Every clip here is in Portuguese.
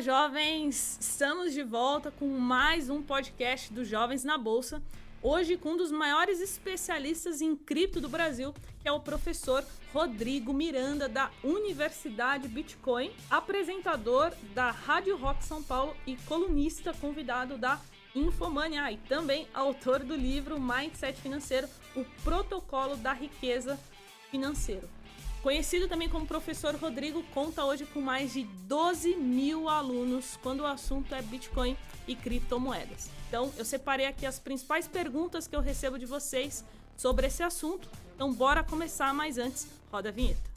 Jovens, estamos de volta com mais um podcast dos Jovens na Bolsa. Hoje com um dos maiores especialistas em cripto do Brasil, que é o professor Rodrigo Miranda da Universidade Bitcoin, apresentador da Rádio Rock São Paulo e colunista convidado da Infomania e também autor do livro Mindset Financeiro, o protocolo da riqueza financeira. Conhecido também como professor Rodrigo, conta hoje com mais de 12 mil alunos quando o assunto é Bitcoin e criptomoedas. Então, eu separei aqui as principais perguntas que eu recebo de vocês sobre esse assunto. Então, bora começar, mas antes, roda a vinheta.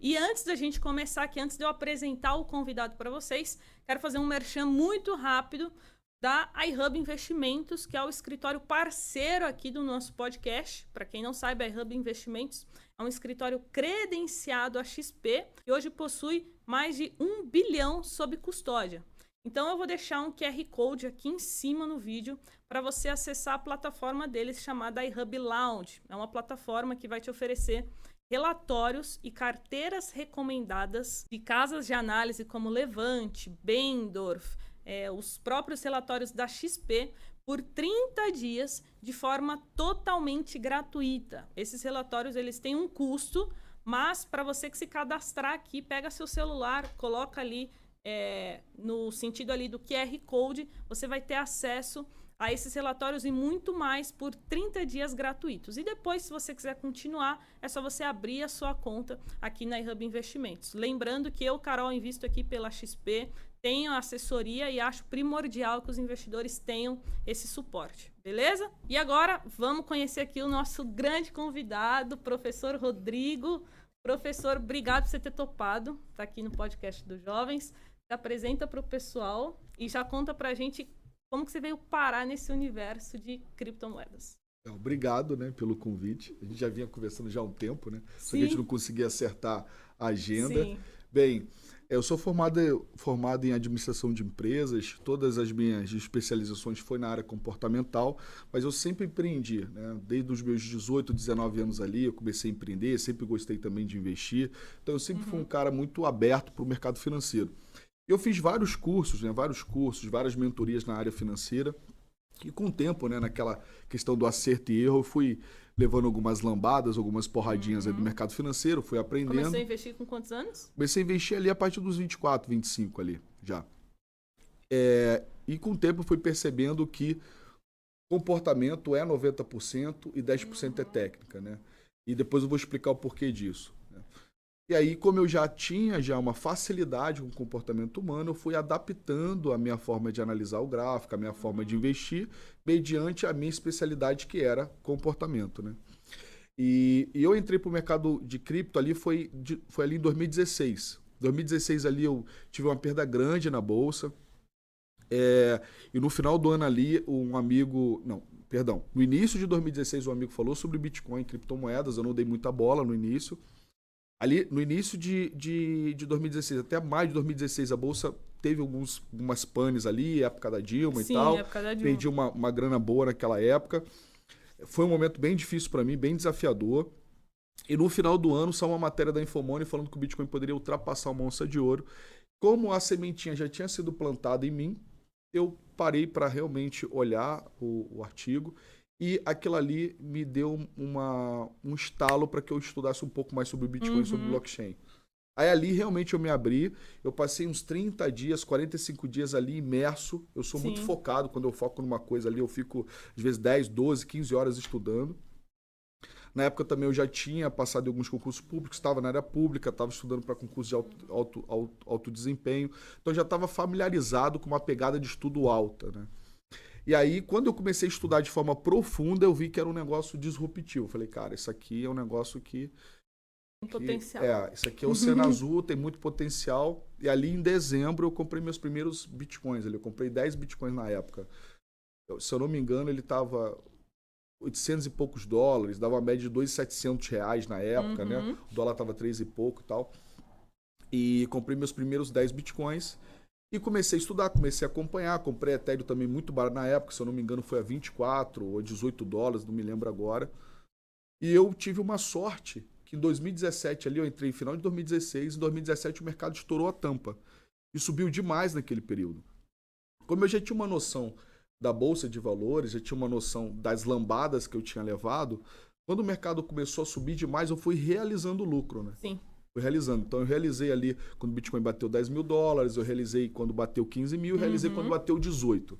E antes da gente começar aqui, antes de eu apresentar o convidado para vocês, quero fazer um merchan muito rápido da iHub Investimentos, que é o escritório parceiro aqui do nosso podcast. Para quem não sabe, a iHub Investimentos é um escritório credenciado a XP e hoje possui mais de um bilhão sob custódia. Então eu vou deixar um QR Code aqui em cima no vídeo para você acessar a plataforma deles chamada iHub Lounge. É uma plataforma que vai te oferecer relatórios e carteiras recomendadas de casas de análise como Levante, Bendorf, é, os próprios relatórios da XP por 30 dias de forma totalmente gratuita. Esses relatórios eles têm um custo, mas para você que se cadastrar aqui, pega seu celular, coloca ali é, no sentido ali do QR Code, você vai ter acesso a esses relatórios e muito mais por 30 dias gratuitos. E depois, se você quiser continuar, é só você abrir a sua conta aqui na iHub Investimentos. Lembrando que eu, Carol, invisto aqui pela XP, tenho assessoria e acho primordial que os investidores tenham esse suporte, beleza? E agora vamos conhecer aqui o nosso grande convidado, professor Rodrigo. Professor, obrigado por você ter topado, tá aqui no podcast dos jovens. Se apresenta para o pessoal e já conta para a gente como que você veio parar nesse universo de criptomoedas. É, obrigado, né, pelo convite. A gente já vinha conversando já há um tempo, né? Só que a gente não conseguia acertar a agenda. Sim. Bem, eu sou formado, formado em administração de empresas, todas as minhas especializações foi na área comportamental, mas eu sempre empreendi, né? Desde os meus 18, 19 anos ali, eu comecei a empreender, sempre gostei também de investir. Então eu sempre uhum. fui um cara muito aberto para o mercado financeiro. Eu fiz vários cursos, né? Vários cursos, várias mentorias na área financeira. E com o tempo, né, naquela questão do acerto e erro, eu fui levando algumas lambadas, algumas porradinhas uhum. do mercado financeiro, fui aprendendo. Começou a investir com quantos anos? Comecei a investir ali a partir dos 24, 25 ali, já. É, e com o tempo fui percebendo que comportamento é 90% e 10% uhum. é técnica, né? E depois eu vou explicar o porquê disso. E aí, como eu já tinha já uma facilidade com o comportamento humano, eu fui adaptando a minha forma de analisar o gráfico, a minha forma de investir, mediante a minha especialidade que era comportamento, né? E, e eu entrei para o mercado de cripto ali foi, de, foi ali em 2016. 2016 ali eu tive uma perda grande na bolsa. É, e no final do ano ali, um amigo. Não, perdão. No início de 2016, um amigo falou sobre Bitcoin criptomoedas. Eu não dei muita bola no início. Ali, no início de, de, de 2016, até mais de 2016, a Bolsa teve alguns, algumas panes ali, época da Dilma Sim, e tal. Época da Dilma. Perdi uma, uma grana boa naquela época. Foi um momento bem difícil para mim, bem desafiador. E no final do ano saiu uma matéria da Infomone falando que o Bitcoin poderia ultrapassar uma onça de ouro. Como a sementinha já tinha sido plantada em mim, eu parei para realmente olhar o, o artigo e aquilo ali me deu uma, um estalo para que eu estudasse um pouco mais sobre o Bitcoin, uhum. sobre blockchain. Aí ali realmente eu me abri, eu passei uns 30 dias, 45 dias ali imerso. Eu sou Sim. muito focado, quando eu foco numa coisa ali, eu fico às vezes 10, 12, 15 horas estudando. Na época também eu já tinha passado em alguns concursos públicos, estava na área pública, estava estudando para concurso de alto, alto, alto, alto desempenho. Então já estava familiarizado com uma pegada de estudo alta, né? E aí, quando eu comecei a estudar de forma profunda, eu vi que era um negócio disruptivo. Eu falei, cara, isso aqui é um negócio que. Tem potencial. É, isso aqui é o Oceano Azul, tem muito potencial. E ali em dezembro eu comprei meus primeiros bitcoins. Eu comprei 10 bitcoins na época. Eu, se eu não me engano, ele estava 800 e poucos dólares, dava uma média de 2,700 reais na época, né? uhum. né? O dólar estava 3 e pouco e tal. E comprei meus primeiros 10 bitcoins. E comecei a estudar, comecei a acompanhar. Comprei Ethereum também muito barato na época, se eu não me engano, foi a 24 ou 18 dólares, não me lembro agora. E eu tive uma sorte que em 2017 ali eu entrei em final de 2016, em 2017 o mercado estourou a tampa e subiu demais naquele período. Como eu já tinha uma noção da bolsa de valores, já tinha uma noção das lambadas que eu tinha levado, quando o mercado começou a subir demais, eu fui realizando lucro, né? Sim. Fui realizando. Então eu realizei ali quando o Bitcoin bateu 10 mil dólares, eu realizei quando bateu 15 mil, eu realizei Uhum. quando bateu 18.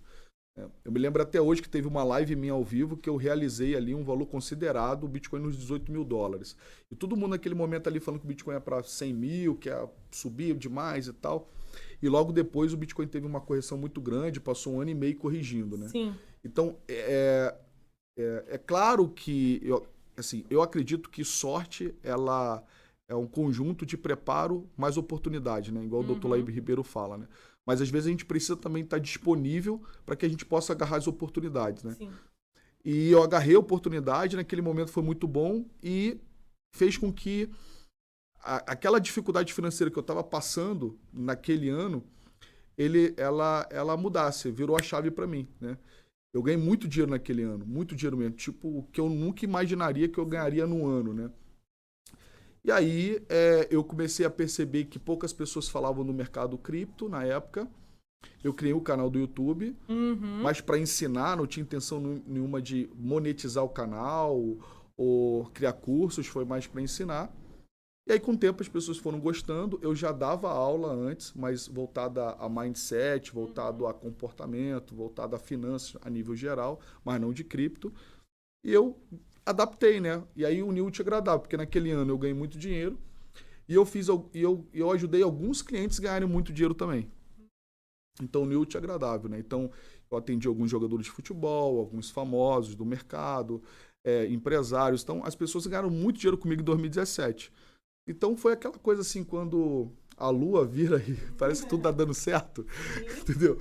É, Eu me lembro até hoje que teve uma live minha ao vivo que eu realizei ali um valor considerado, o Bitcoin nos 18 mil dólares. E todo mundo naquele momento ali falando que o Bitcoin é para 100 mil, que ia subir demais e tal. E logo depois o Bitcoin teve uma correção muito grande, passou um ano e meio corrigindo, né? Sim. Então, é, é, é claro que eu, assim, eu acredito que sorte ela é um conjunto de preparo mais oportunidade, né? Igual o Dr. Uhum. Laib Ribeiro fala, né? Mas às vezes a gente precisa também estar disponível para que a gente possa agarrar as oportunidades, né? Sim. E eu agarrei a oportunidade, naquele momento foi muito bom e fez com que a- aquela dificuldade financeira que eu estava passando naquele ano, ele, ela, ela mudasse, virou a chave para mim, né? Eu ganhei muito dinheiro naquele ano, muito dinheiro mesmo, tipo o que eu nunca imaginaria que eu ganharia no ano, né? E aí é, eu comecei a perceber que poucas pessoas falavam no mercado cripto na época. Eu criei o canal do YouTube, Uhum. mas para ensinar, não tinha intenção nenhuma de monetizar o canal ou criar cursos, foi mais para ensinar. E aí, com o tempo, as pessoas foram gostando. Eu já dava aula antes, mas voltada a mindset, voltado a comportamento, voltado a finanças a nível geral, mas não de cripto. E eu adaptei, né? E aí uniu o útil ao agradável, porque naquele ano eu ganhei muito dinheiro e eu fiz e eu, eu ajudei alguns clientes a ganharem muito dinheiro também. Então, uniu o útil ao agradável, né? Então, eu atendi alguns jogadores de futebol, alguns famosos do mercado, é, empresários. Então, as pessoas ganharam muito dinheiro comigo em 2017. Então, foi aquela coisa assim, quando a lua vira e parece que tudo tá dando certo, entendeu?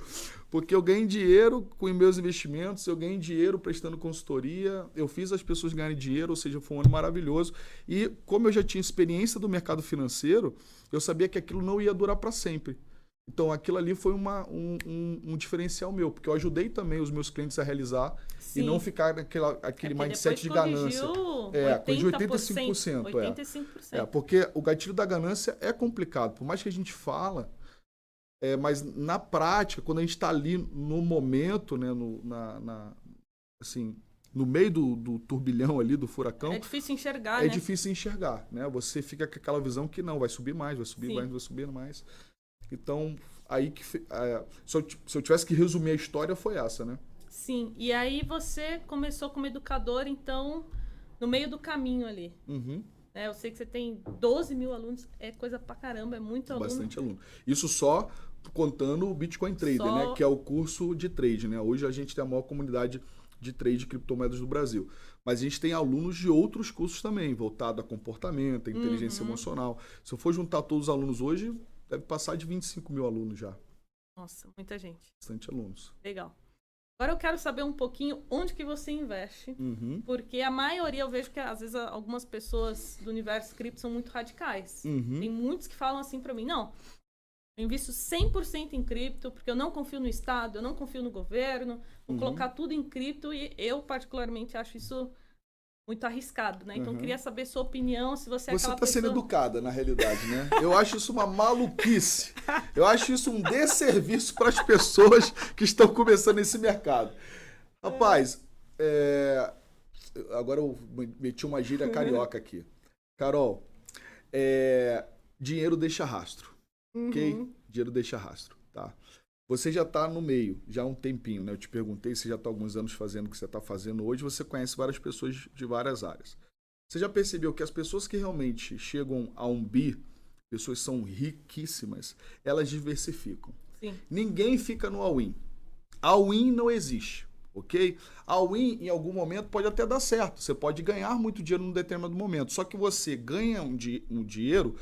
Porque eu ganhei dinheiro com meus investimentos, eu ganhei dinheiro prestando consultoria, eu fiz as pessoas ganharem dinheiro, ou seja, foi um ano maravilhoso. E como eu já tinha experiência do mercado financeiro, eu sabia que aquilo não ia durar para sempre. Então aquilo ali foi uma, um, um- um diferencial meu, porque eu ajudei também os meus clientes a realizar Sim. e não ficar naquela, aquele É mindset de ganância. É, corrigiu 80%. 85%, é. 85%. É, porque o gatilho da ganância é complicado. Por mais que a gente fala, é, mas na prática, quando a gente está ali no momento, né, no, na, na- assim, no meio do, do turbilhão ali, do furacão, É difícil enxergar, é né? difícil enxergar, né? Você fica com aquela visão que não, vai subir mais, vai subir Sim. mais, vai subir mais. Então, aí que... é, se, eu, se eu tivesse que resumir a história, foi essa, né? Sim. E aí você começou como educador, então, no meio do caminho ali. Uhum. né? Eu sei que você tem 12 mil alunos, é coisa pra caramba, é muito aluno. Bastante aluno. Isso só contando o Bitcoin Trader, Só- né? Que é o curso de trade, né? Hoje a gente tem a maior comunidade de trade de criptomoedas do Brasil. Mas a gente tem alunos de outros cursos também, voltado a comportamento, a inteligência Uhum. emocional. Se eu for juntar todos os alunos hoje, deve passar de 25 mil alunos já. Nossa, muita gente. Bastante alunos. Legal. Agora eu quero saber um pouquinho onde que você investe. Uhum. Porque a maioria, eu vejo que às vezes algumas pessoas do universo cripto são muito radicais. Uhum. Tem muitos que falam assim pra mim, não, eu invisto 100% em cripto, porque eu não confio no Estado, eu não confio no governo, vou Uhum. colocar tudo em cripto e eu particularmente acho isso muito arriscado, né? Então Uhum. queria saber sua opinião, se você é Você está sendo pessoa... educada, na realidade, né? Eu acho isso uma maluquice. Eu acho isso um desserviço para as pessoas que estão começando nesse mercado. Rapaz, é, agora eu meti uma gíria carioca aqui. Carol, é, dinheiro deixa rastro, ok? Uhum. Dinheiro deixa rastro, tá? Você já está no meio, já há um tempinho, né? Eu te perguntei, você já está alguns anos fazendo o que você está fazendo hoje, você conhece várias pessoas de várias áreas. Você já percebeu que as pessoas que realmente chegam a um bi, pessoas são riquíssimas, elas diversificam. Sim. Ninguém fica no all-in. All-in não existe, ok? All-in, em algum momento, pode até dar certo. Você pode ganhar muito dinheiro num determinado momento. Só que você ganha um, di um dinheiro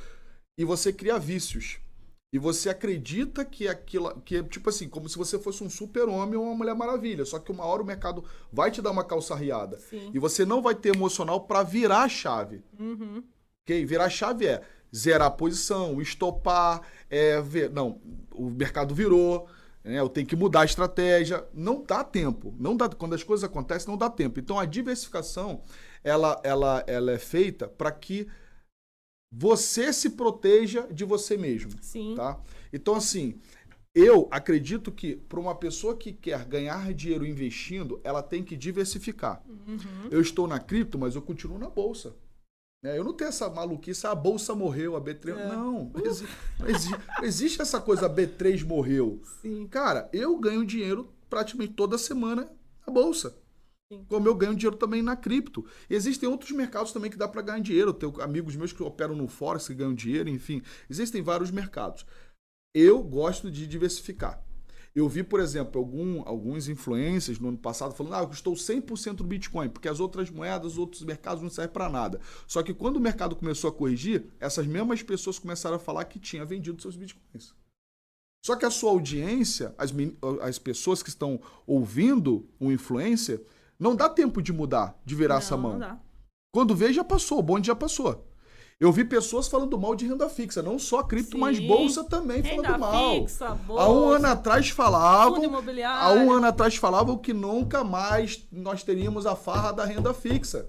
e você cria vícios. E você acredita que aquilo. que é tipo assim, como se você fosse um super-homem ou uma mulher maravilha. Só que uma hora o mercado vai te dar uma calçarriada. Sim. E você não vai ter emocional para virar a chave. Uhum. Ok? Virar a chave é zerar a posição, estopar, é ver. Não, o mercado virou, né? eu tenho que mudar a estratégia. Não dá tempo. Não dá, quando as coisas acontecem, não dá tempo. Então a diversificação ela, ela, ela é feita para que você se proteja de você mesmo. Sim. Tá? Então, assim, eu acredito que para uma pessoa que quer ganhar dinheiro investindo, ela tem que diversificar. Uhum. Eu estou na cripto, mas eu continuo na bolsa. Né? Eu não tenho essa maluquice, a bolsa morreu, a B3. É. Não, não exi- não exi- não existe essa coisa, a B3 morreu. Sim. Cara, eu ganho dinheiro praticamente toda semana na bolsa. Como eu ganho dinheiro também na cripto. Existem outros mercados também que dá para ganhar dinheiro. Eu tenho amigos meus que operam no Forex que ganham dinheiro, enfim. Existem vários mercados. Eu gosto de diversificar. Eu vi, por exemplo, algum, alguns influencers no ano passado falando: ah, eu estou 100% no Bitcoin, porque as outras moedas, os outros mercados não servem para nada. Só que quando o mercado começou a corrigir, essas mesmas pessoas começaram a falar que tinha vendido seus Bitcoins. Só que a sua audiência, as, as pessoas que estão ouvindo o influencer, não dá tempo de mudar, de virar essa Não, mão. não dá. Quando vê, já passou, o bonde já passou. Eu vi pessoas falando mal de renda fixa, não só cripto, mas Sim. bolsa também Renda falando mal. fixa, Há um bolsa, ano atrás falavam, há um ano atrás falavam que nunca mais nós teríamos a farra da renda fixa.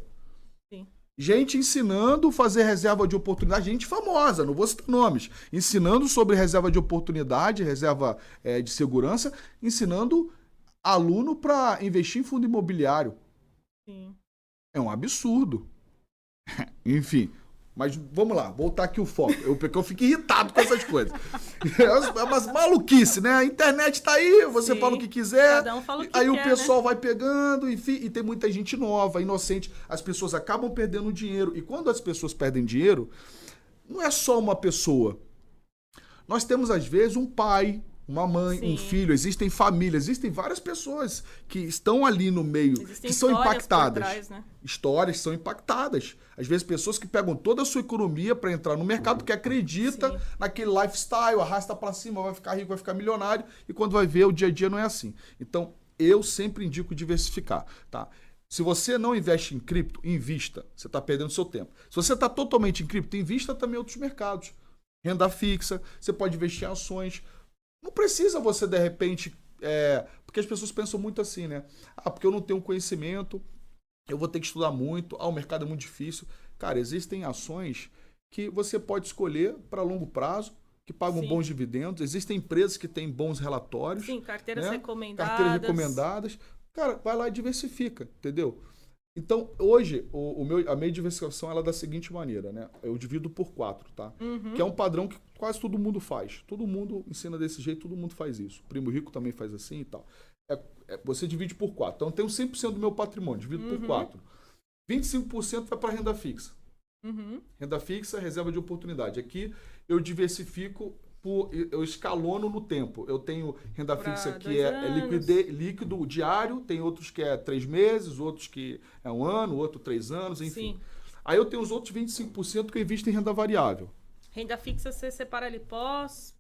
Sim. Gente ensinando a fazer reserva de oportunidade, gente famosa, não vou citar nomes, ensinando sobre reserva de oportunidade, reserva eh, de segurança, ensinando aluno para investir em fundo imobiliário. Sim. É um absurdo. Enfim. Mas vamos lá, voltar aqui o foco. Eu, porque eu fico irritado com essas coisas. É umas maluquice, né? A internet tá aí, você Sim. fala o que quiser. Cada um fala o que aí quer, o né? pessoal vai pegando, enfim, e tem muita gente nova, inocente. As pessoas acabam perdendo dinheiro. E quando as pessoas perdem dinheiro, não é só uma pessoa. Nós temos, às vezes, um pai, uma mãe, um Sim. filho, existem famílias, existem várias pessoas que estão ali no meio, Existem que são impactadas trás, né? histórias são impactadas. Às vezes, pessoas que pegam toda a sua economia para entrar no mercado porque acredita Sim. naquele lifestyle, arrasta para cima, vai ficar rico, vai ficar milionário, e quando vai ver, o dia a dia não é assim. Então, eu sempre indico diversificar, tá? Se você não investe em cripto, invista. Você está perdendo seu tempo. Se você está totalmente em cripto, invista também em outros mercados. Renda fixa, você pode investir em ações. Não precisa você, de repente. é, Porque as pessoas pensam muito assim, né? Ah, porque eu não tenho conhecimento, eu vou ter que estudar muito, ah, o mercado é muito difícil. Cara, existem ações que você pode escolher para longo prazo, que pagam Sim. bons dividendos. Existem empresas que têm bons relatórios, Sim, carteiras né? recomendadas. carteiras recomendadas. Cara, vai lá e diversifica, entendeu? Então, hoje, o, o meu, a minha diversificação ela é da seguinte maneira, né? Eu divido por quatro, tá? Uhum. Que é um padrão que quase todo mundo faz. Todo mundo ensina desse jeito, todo mundo faz isso. O primo rico também faz assim e tal. É- é- você divide por quatro. Então, eu tenho 100% do meu patrimônio, divido por Uhum. quatro. 25% vai para renda fixa. Uhum. Renda fixa, reserva de oportunidade. Aqui eu diversifico, por, eu escalono no tempo. Eu tenho renda Pra fixa que é, é liquide- líquido diário, tem outros que é três meses, outros que é um ano, outro três anos, enfim. Sim. Aí eu tenho os outros 25% que eu invisto em renda variável. Renda fixa você separa ali pós,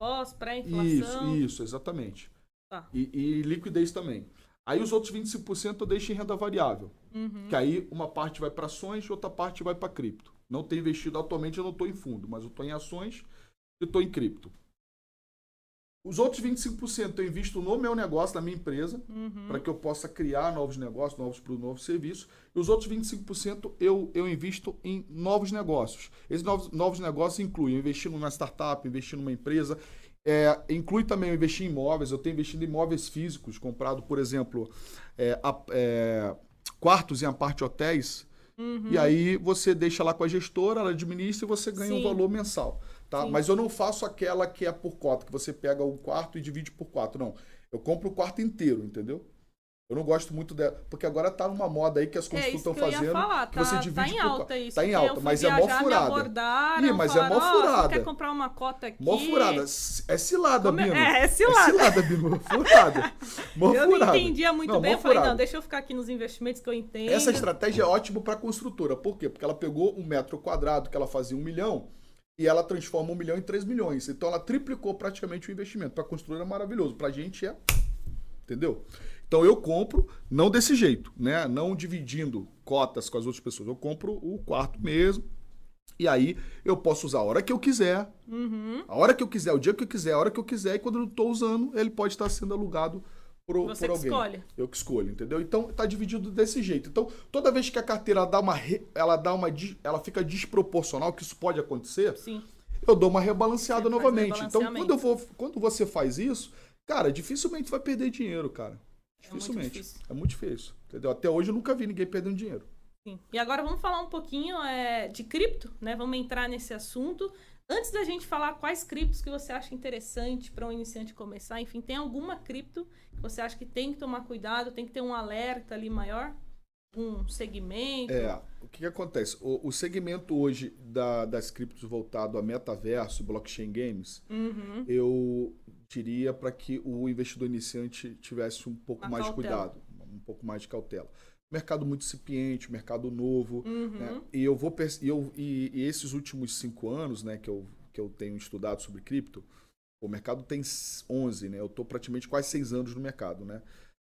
pós, Isso, pré-inflação. isso, exatamente. Tá. E, e liquidez também. Aí os outros 25% eu deixo em renda variável. Uhum. Que aí uma parte vai para ações e outra parte vai para cripto. Não tenho investido atualmente, eu não estou em fundo, mas eu estou em ações e estou em cripto. Os outros 25% eu invisto no meu negócio, na minha empresa, Uhum. para que eu possa criar novos negócios, novos produtos, novos serviços. E os outros 25% eu, eu invisto em novos negócios. Esses novos, novos negócios incluem investir numa startup, investir numa empresa, é, inclui também investir em imóveis. Eu tenho investido em imóveis físicos, comprado, por exemplo, é, é, quartos em aparte hotéis. Uhum. E aí você deixa lá com a gestora, ela administra e você ganha um Sim. valor mensal. Tá? Sim. Mas eu não faço aquela que é por cota, que você pega o quarto e divide por quatro. Não. Eu compro o quarto inteiro, entendeu? Eu não gosto muito dela. Porque agora tá numa moda aí que as É construtoras estão que eu ia fazendo. falar, que tá, você divide tá em por alta quatro. isso. Tá em alta, mas é mó viajar, Me furada. abordaram, Ih, mas é mó falaram, "Ó, furada." Quer comprar uma cota aqui? Mó furada. É cilada, Como é- Bino. é, é cilada. É cilada, Bino. Furada. Mó Eu não furada. entendia muito Não, bem. Eu falei, furada. não, deixa eu ficar aqui nos investimentos que eu entendo. Essa estratégia é ótima para construtora. Por quê? Porque ela pegou um metro quadrado que ela fazia um milhão e ela transforma um milhão em três milhões. Então ela triplicou praticamente o investimento. Para construtora é maravilhoso. Para a gente é. Entendeu? Então eu compro, não desse jeito, né? Não dividindo cotas com as outras pessoas. Eu compro o quarto mesmo. E aí eu posso usar a hora que eu quiser, Uhum. a hora que eu quiser, o dia que eu quiser, a hora que eu quiser. E quando eu não estou usando, ele pode estar sendo alugado por, Você por que alguém. escolhe. Eu que escolho, entendeu? Então tá dividido desse jeito. Então, toda vez que a carteira dá uma re- ela dá uma ela fica desproporcional, que isso pode acontecer, Sim. eu dou uma rebalanceada Você novamente. Então, quando eu vou quando você faz isso, cara, dificilmente vai perder dinheiro, cara. É muito Dificilmente. difícil. É muito difícil, entendeu? Até hoje eu nunca vi ninguém perdendo dinheiro. Sim. E agora vamos falar um pouquinho é, de cripto, né? Vamos entrar nesse assunto. Antes da gente falar quais criptos que você acha interessante para um iniciante começar, enfim, tem alguma cripto que você acha que tem que tomar cuidado, tem que ter um alerta ali maior? Um segmento? É, o que, que acontece? O, o segmento hoje da, das criptos voltado a metaverso, blockchain games, Uhum. eu diria para que o investidor iniciante tivesse um pouco Uma mais de cautela. cuidado, um pouco mais de cautela. Mercado muito incipiente, mercado novo, Uhum. né? E eu vou e, eu, e, e esses últimos cinco anos, né, que eu, que eu tenho estudado sobre cripto, o mercado tem s- 11, né? Eu estou praticamente quase seis anos no mercado, né?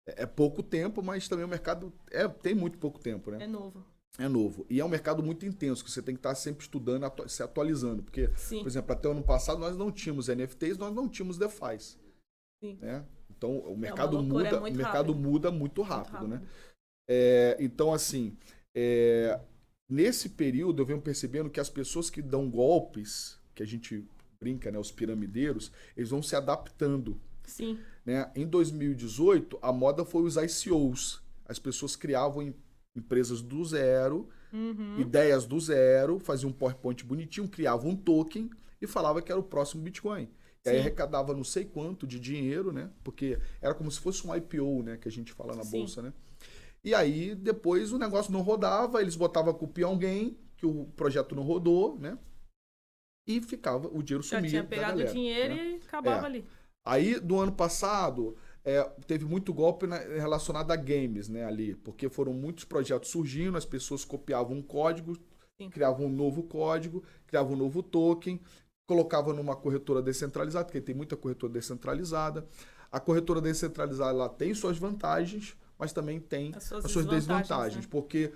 É, é pouco tempo, mas também o mercado é, tem muito pouco tempo, né? É novo. É novo. E é um mercado muito intenso, que você tem que estar sempre estudando, atu- se atualizando. Porque, Sim. por exemplo, até o ano passado nós não tínhamos NFTs, nós não tínhamos DeFi. Né? Então o mercado loucura, é muda, muito o mercado rápido. muda muito rápido, rápido. né? É, então, assim, é, nesse período eu venho percebendo que as pessoas que dão golpes, que a gente brinca, né, os piramideiros, eles vão se adaptando. Sim. Né? Em 2018, a moda foi os ICOs. As pessoas criavam em- empresas do zero, Uhum. ideias do zero, faziam um PowerPoint bonitinho, criavam um token e falava que era o próximo Bitcoin. E aí arrecadava não sei quanto de dinheiro, né? Porque era como se fosse um IPO, né? Que a gente fala na Sim. bolsa, né? E aí depois o negócio não rodava, eles botavam a culpa em alguém, que o projeto não rodou, né? E ficava, o dinheiro Já sumia tinha da pegado o galera, dinheiro né? e acabava É. ali. Aí, do ano passado, é, teve muito golpe na- relacionado a games, né, ali, porque foram muitos projetos surgindo, as pessoas copiavam um código, Sim. criavam um novo código, criavam um novo token, colocavam numa corretora descentralizada, porque tem muita corretora descentralizada. A corretora descentralizada ela tem suas vantagens, mas também tem As suas as suas desvantagens, desvantagens, né? porque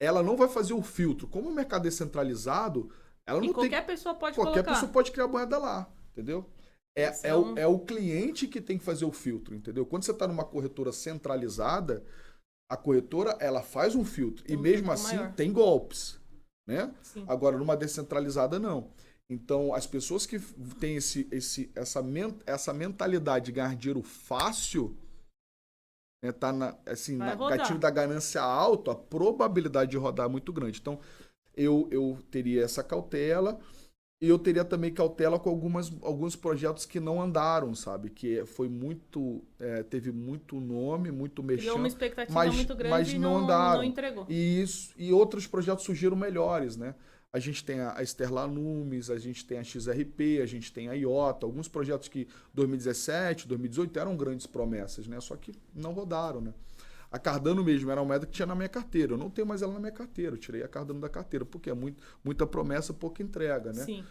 ela não vai fazer o filtro. Como o mercado é descentralizado, ela E não tem qualquer pessoa pode Qualquer colocar. pessoa pode criar moeda lá, entendeu? É, é, é o, é o cliente que tem que fazer o filtro, entendeu? Quando você está numa corretora centralizada, a corretora ela faz um filtro. Tem e um mesmo filtro assim maior. tem golpes, né? Sim. Agora, numa descentralizada, não. Então, as pessoas que têm esse, esse, essa, men- essa mentalidade de ganhar dinheiro fácil, né, tá na, assim, Vai na rodar. gatilho da ganância alto, a probabilidade de rodar é muito grande. Então, eu, eu teria essa cautela e eu teria também cautela com algumas, alguns projetos que não andaram, sabe? Que foi muito, é, teve muito nome, muito Criou mexão. uma expectativa mas- muito grande mas não não, andaram. não entregou. E, isso, e outros projetos surgiram melhores, né? A gente tem a Sterla Numes, a gente tem a XRP, a gente tem a IOTA, alguns projetos que 2017, 2018 eram grandes promessas, né? Só que não rodaram, né? A Cardano mesmo era uma moeda que tinha na minha carteira. Eu não tenho mais ela na minha carteira. Eu tirei a Cardano da carteira, porque é muito, muita promessa, pouca entrega, né? Sim.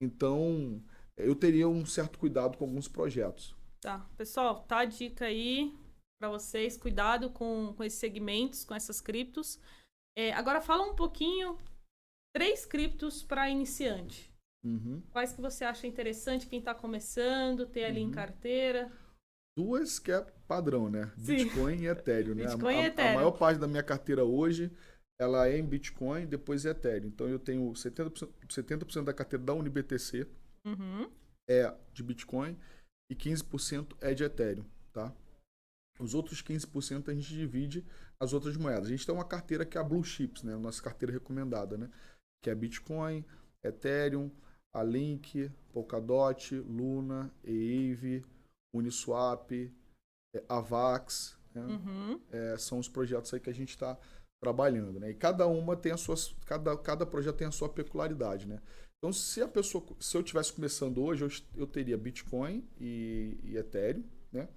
Então, eu teria um certo cuidado com alguns projetos. Tá. Pessoal, tá a dica aí para vocês. Cuidado com, com esses segmentos, com essas criptos. É, agora fala um pouquinho. Três criptos para iniciante. Uhum. Quais que você acha interessante quem tá começando, ter ali em Uhum. carteira? Duas que é padrão, né? Sim. Bitcoin e Ethereum, né? A- Bitcoin e a, Ethereum. A maior parte da minha carteira hoje, ela é em Bitcoin, depois é Ethereum. Então eu tenho 70%, 70% da carteira da UniBTC Uhum. é de Bitcoin e 15% é de Ethereum, tá? Os outros 15% a gente divide as outras moedas. A gente tem uma carteira que é a Blue Chips, né? Nossa carteira recomendada, né? Que é Bitcoin, Ethereum, a Link, Polkadot, Luna, Aave, Uniswap, é, Avax, né? Uhum. É, são os projetos aí que a gente está trabalhando, né? E cada uma tem as suas, cada, cada projeto tem a sua peculiaridade, né? Então, se a pessoa, se eu tivesse começando hoje, eu, eu teria Bitcoin e, e Ethereum, né?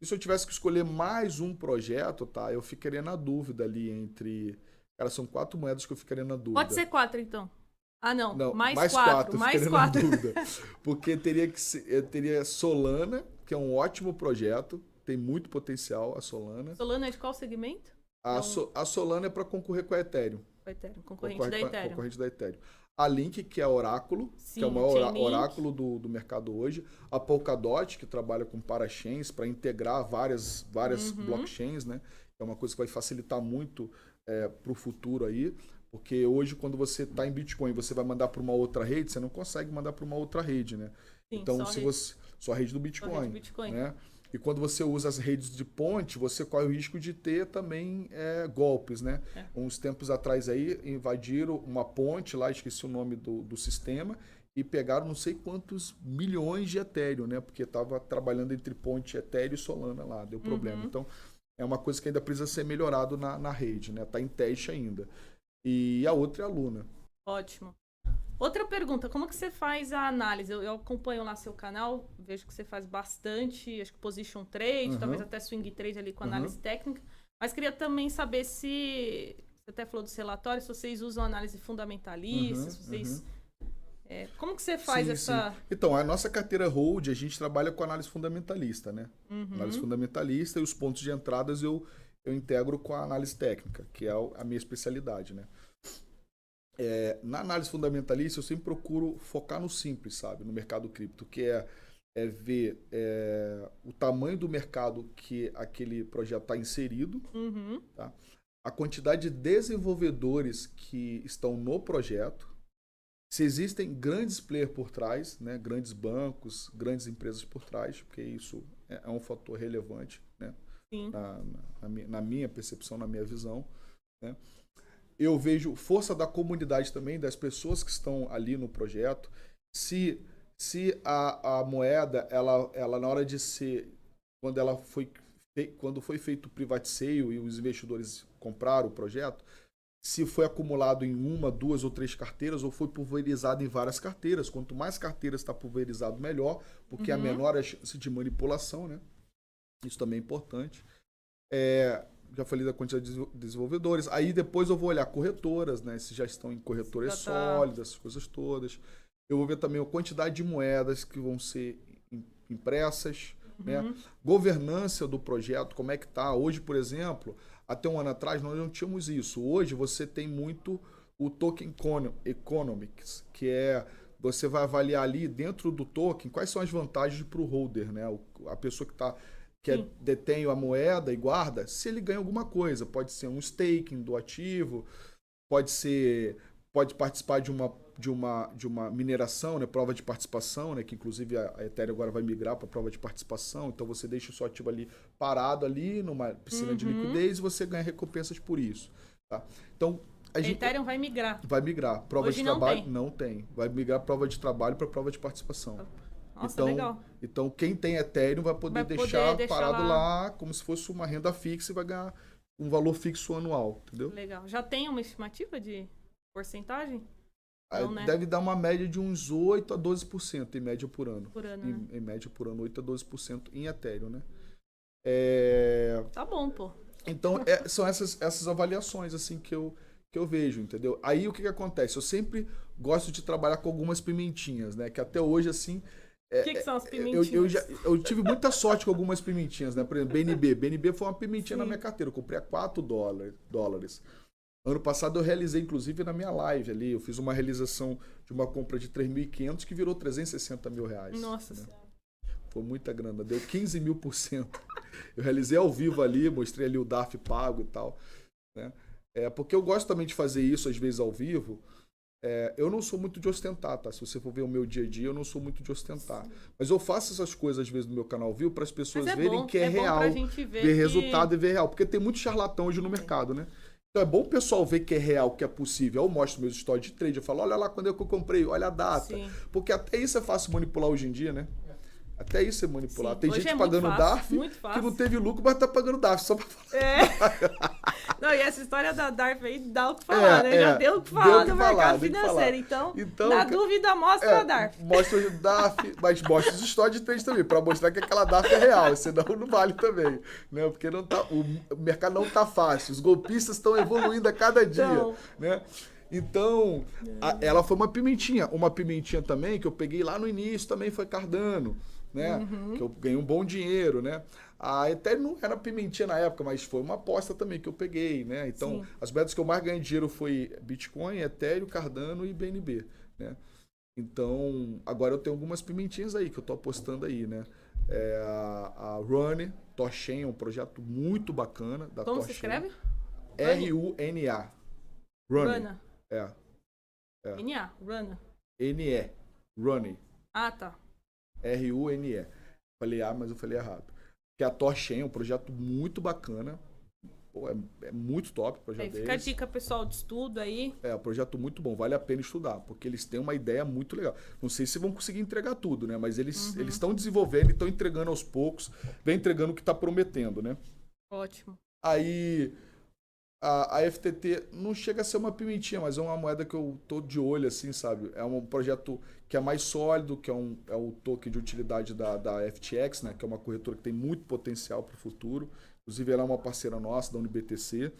E se eu tivesse que escolher mais um projeto, tá? Eu ficaria na dúvida ali entre, cara, são quatro moedas que eu ficaria na dúvida. Pode ser quatro, então. Ah, não. Não, mais, mais quatro. quatro, mais quatro. Porque teria que ser, eu teria Solana, que é um ótimo projeto, tem muito potencial a Solana. Solana é de qual segmento? A, Então- So- a Solana é para concorrer com a Ethereum. Com a Ethereum, concorrente da Ethereum. Concorrente da Ethereum. A Link, que é Oráculo, Sim, que é o maior oráculo do, do mercado hoje. A Polkadot, que trabalha com parachains para integrar várias, várias uhum. blockchains, né? É uma coisa que vai facilitar muito é, para o futuro aí. Porque hoje, quando você está em Bitcoin você vai mandar para uma outra rede, você não consegue mandar para uma outra rede, né? Sim, então, se rede. você. Só a rede do Bitcoin. Rede do Bitcoin. Né? E quando você usa as redes de ponte, você corre o risco de ter também é, golpes, né? É. Uns tempos atrás aí invadiram uma ponte lá, esqueci o nome do, do sistema, e pegaram não sei quantos milhões de Ethereum, né? Porque estava trabalhando entre ponte Ethereum e Solana lá, deu problema. Uhum. Então, é uma coisa que ainda precisa ser melhorado na, na rede, né? Está em teste ainda. E a outra é a Luna. Ótimo. Outra pergunta, como que você faz a análise? Eu, eu, acompanho lá seu canal, vejo que você faz bastante, acho que position trade, uhum. talvez até swing trade ali com análise uhum. técnica. Mas queria também saber se você até falou dos relatórios, se vocês usam análise fundamentalista, uhum, se vocês uhum. É, como que você faz sim, essa. Sim. Então, a nossa carteira hold, a gente trabalha com análise fundamentalista, né? Uhum. Análise fundamentalista e os pontos de entradas eu, eu integro com a análise técnica, que é a minha especialidade, né? É, na análise fundamentalista, eu sempre procuro focar no simples, sabe? No mercado cripto, que é, é ver é, o tamanho do mercado que aquele projeto está inserido, uhum. tá? a quantidade de desenvolvedores que estão no projeto, se existem grandes players por trás, né? grandes bancos, grandes empresas por trás, porque isso é, é um fator relevante né? na, na, na, minha percepção, na minha visão. Né? eu vejo força da comunidade também, das pessoas que estão ali no projeto. Se, se a, a moeda, ela, ela na hora de ser, quando ela foi, quando foi feito o private sale e os investidores compraram o projeto, se foi acumulado em uma, duas ou três carteiras ou foi pulverizado em várias carteiras. Quanto mais carteiras está pulverizado, melhor, porque uhum. a menor a chance de manipulação, né? Isso também é importante. É, já falei da quantidade de desenvolvedores. Aí depois eu vou olhar corretoras, né? Se já estão em corretoras tá. sólidas, essas coisas todas. Eu vou ver também a quantidade de moedas que vão ser impressas, né? uhum. né? Governança do projeto, como é que tá? Hoje, por exemplo, até um ano atrás nós não tínhamos isso. Hoje você tem muito o token economics, que é você vai avaliar ali dentro do token quais são as vantagens para o holder, né? a pessoa que está que é, detém a moeda e guarda, se ele ganha alguma coisa. Pode ser um staking do ativo, pode ser. Pode participar de uma, de uma, de uma mineração, né, prova de participação, né, que inclusive a, a Ethereum agora vai migrar para prova de participação. Então você deixa o seu ativo ali parado ali numa piscina uhum. de liquidez e você ganha recompensas por isso. Tá? Então a gente, Ethereum vai migrar. Vai migrar. Prova Hoje de não trabalho tem. não tem. Vai migrar prova de trabalho para prova de participação. Nossa, então, legal. Então, quem tem Ethereum vai poder, vai deixar, poder deixar, parado lá. lá. como se fosse uma renda fixa e vai ganhar um valor fixo anual, entendeu? Legal. Já tem uma estimativa de porcentagem? Não, né? Deve dar uma média de uns 8 a 12% em média por ano. Por ano, em, né? em média por ano, 8 a 12% em Ethereum, né? É... Tá bom, pô. Então, é, são essas, essas avaliações, assim, que eu, que eu vejo, entendeu? Aí, o que, que acontece? Eu sempre gosto de trabalhar com algumas pimentinhas, né? Que até hoje, assim, o é, que, que, são as pimentinhas? Eu, eu, já, eu, tive muita sorte com algumas pimentinhas, né? Por exemplo, BNB. BNB foi uma pimentinha Sim. na minha carteira. Eu comprei a 4 dólares, dólares. Ano passado eu realizei, inclusive, na minha live ali. Eu fiz uma realização de uma compra de 3.500 que virou 360 mil reais. Nossa né? Senhora. Foi muita grana. Deu 15 mil por cento. Eu realizei ao vivo ali, mostrei ali o DAF pago e tal. Né? É, porque eu gosto também de fazer isso, às vezes, ao vivo é, eu não sou muito de ostentar, tá? Se você for ver o meu dia a dia, eu não sou muito de ostentar. Mas eu faço essas coisas, às vezes, no meu canal, viu? Para as pessoas é verem bom, que é, é real. ver, ver que... resultado e ver real. Porque tem muito charlatão hoje no é. mercado, né? Então é bom o pessoal ver que é real, que é possível. Eu mostro meus stories de trade, eu falo, olha lá quando é que eu comprei, olha a data. Sim. Porque até isso é fácil manipular hoje em dia, né? Até isso é manipular. Sim. Tem gente é pagando fácil, DARF que não teve lucro, mas tá pagando DARF só pra falar. É. não, e essa história da DARF aí dá o que falar, é, né? É. Já deu o que falar no falar, mercado financeiro. Então, então, na dúvida, mostra é, a DARF. Mostra o DARF, mas mostra os stories de trade também, pra mostrar que aquela DARF é real, senão não vale também. Né? Porque não tá, o mercado não tá fácil. Os golpistas estão evoluindo a cada dia. Então, né? Então, a, ela foi uma pimentinha. Uma pimentinha também que eu peguei lá no início, também foi Cardano né? Uhum. Que eu ganhei um bom dinheiro, né? A Ethereum não era pimentinha na época, mas foi uma aposta também que eu peguei, né? Então, Sim. as moedas que eu mais ganhei dinheiro foi Bitcoin, Ethereum, Cardano e BNB, né? Então, agora eu tenho algumas pimentinhas aí que eu tô apostando aí, né? É a, a Rune, Torchain é um projeto muito bacana da Como se Torchain. escreve? R-U-N-A. Runa. É. É. NA, Runa. N-E. Rune. Ah, tá. R-U-N-E. Falei A, mas eu falei errado. Que é a Torchain, é um projeto muito bacana. Pô, é, é muito top o projeto Aí fica a dica, pessoal, de estudo aí. É um projeto muito bom, vale a pena estudar, porque eles têm uma ideia muito legal. Não sei se vão conseguir entregar tudo, né? Mas eles Uhum. eles estão desenvolvendo e estão entregando aos poucos, vem entregando o que está prometendo, né? Ótimo. Aí a, a FTT não chega a ser uma pimentinha, mas é uma moeda que eu tô de olho, assim, sabe? É um projeto que é mais sólido, que é, um, é o token de utilidade da, da FTX, né? Que é uma corretora que tem muito potencial para o futuro. Inclusive, ela é uma parceira nossa da UniBTC.